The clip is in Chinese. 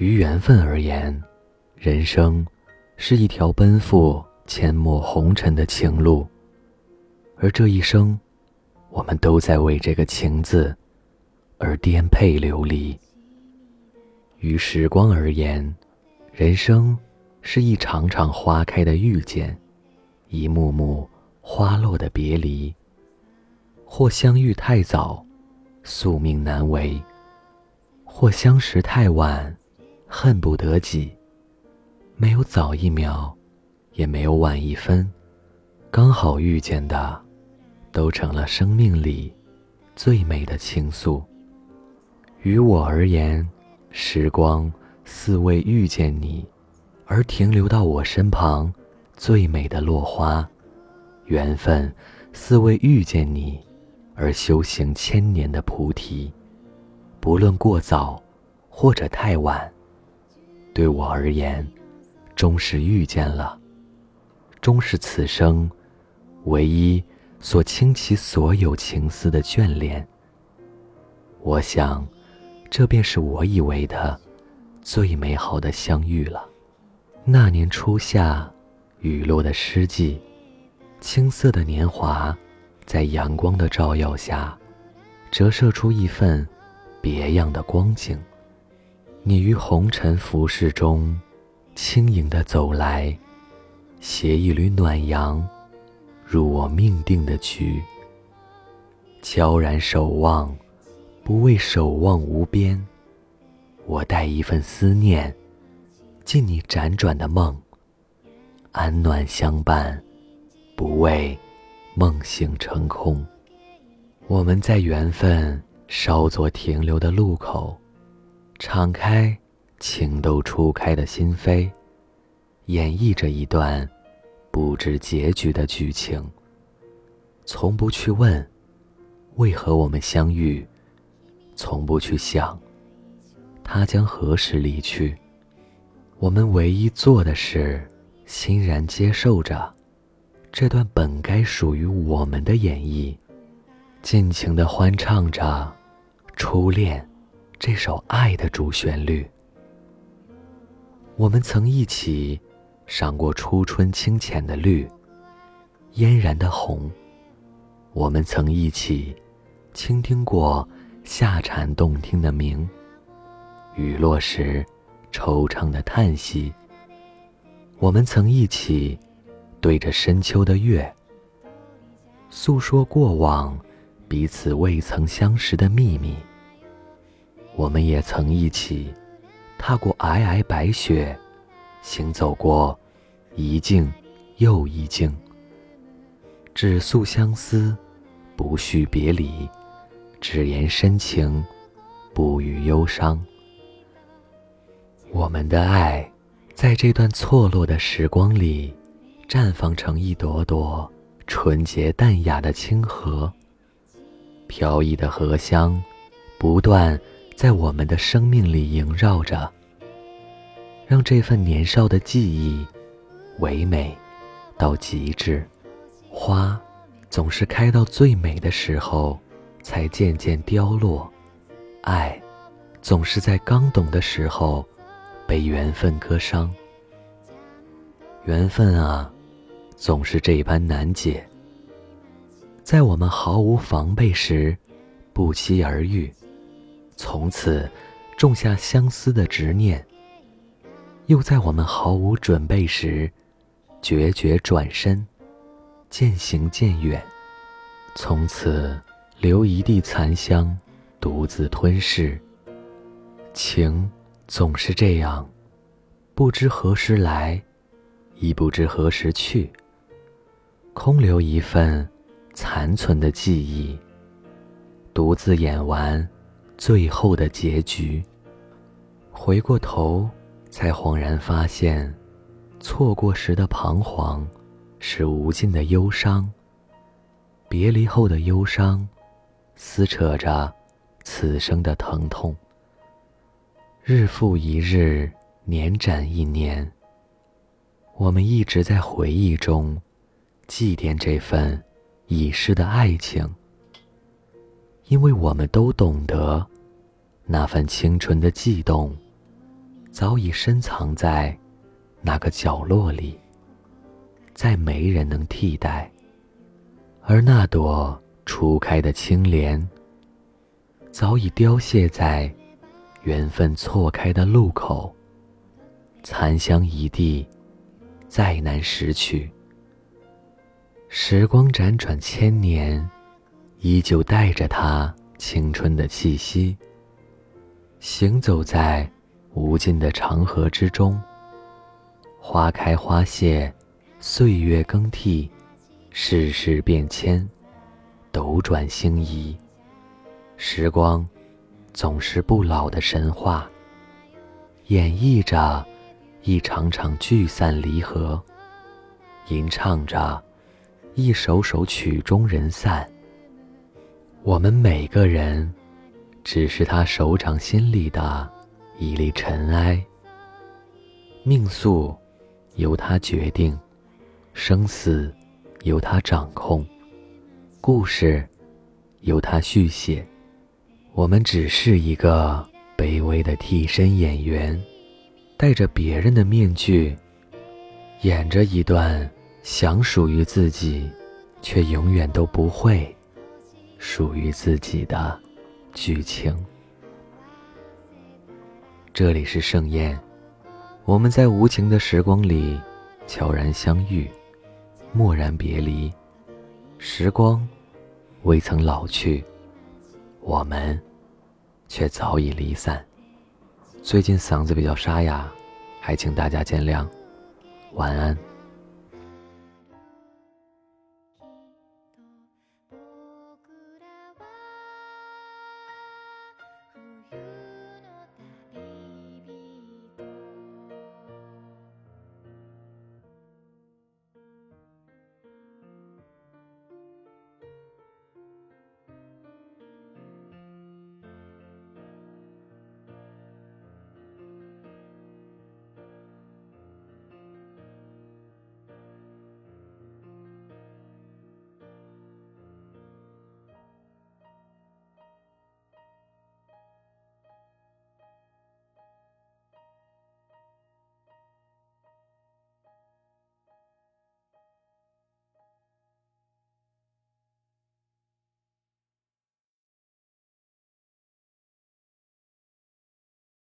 于缘分而言，人生是一条奔赴阡陌红尘的情路，而这一生，我们都在为这个“情”字而颠沛流离。于时光而言，人生是一场场花开的遇见，一幕幕花落的别离。或相遇太早，宿命难违；或相识太晚，恨不得己。没有早一秒，也没有晚一分，刚好遇见的，都成了生命里最美的倾诉。于我而言，时光似为遇见你，而停留到我身旁，最美的落花；缘分似为遇见你，而修行千年的菩提。不论过早，或者太晚，对我而言，终是遇见了，终是此生唯一所倾其所有情思的眷恋。我想。这便是我以为的最美好的相遇了。那年初夏，雨落的诗季，青涩的年华，在阳光的照耀下，折射出一份别样的光景。你于红尘浮世中，轻盈的走来，携一缕暖阳，入我命定的局。悄然守望。不为守望无边，我带一份思念，进你辗转的梦，安暖相伴，不为梦醒成空。我们在缘分稍作停留的路口，敞开情窦初开的心扉，演绎着一段不知结局的剧情。从不去问，为何我们相遇。从不去想，他将何时离去。我们唯一做的是，欣然接受着这段本该属于我们的演绎，尽情的欢唱着《初恋》这首爱的主旋律。我们曾一起赏过初春清浅的绿，嫣然的红。我们曾一起倾听过。夏蝉动听的鸣，雨落时惆怅的叹息。我们曾一起对着深秋的月，诉说过往彼此未曾相识的秘密。我们也曾一起踏过皑皑白雪，行走过一境又一境，只诉相思，不叙别离。只言深情，不语忧伤。我们的爱，在这段错落的时光里，绽放成一朵朵纯洁淡雅的清荷。飘逸的荷香，不断在我们的生命里萦绕着，让这份年少的记忆唯美到极致。花，总是开到最美的时候。才渐渐凋落，爱，总是在刚懂的时候，被缘分割伤。缘分啊，总是这般难解。在我们毫无防备时，不期而遇，从此种下相思的执念；又在我们毫无准备时，决绝转身，渐行渐远，从此。留一地残香，独自吞噬。情总是这样，不知何时来，亦不知何时去。空留一份残存的记忆，独自演完最后的结局。回过头，才恍然发现，错过时的彷徨，是无尽的忧伤。别离后的忧伤。撕扯着此生的疼痛。日复一日，年展一年，我们一直在回忆中祭奠这份已逝的爱情，因为我们都懂得，那份清纯的悸动，早已深藏在那个角落里，再没人能替代。而那朵初开的青莲，早已凋谢在缘分错开的路口，残香一地，再难拾取。时光辗转千年，依旧带着它青春的气息，行走在无尽的长河之中。花开花谢，岁月更替。世事变迁，斗转星移，时光总是不老的神话，演绎着一场场聚散离合，吟唱着一首首曲终人散。我们每个人，只是他手掌心里的一粒尘埃，命宿由他决定，生死。由他掌控，故事由他续写，我们只是一个卑微的替身演员，戴着别人的面具，演着一段想属于自己，却永远都不会属于自己的剧情。这里是盛宴，我们在无情的时光里悄然相遇。蓦然别离，时光未曾老去，我们却早已离散。最近嗓子比较沙哑，还请大家见谅。晚安。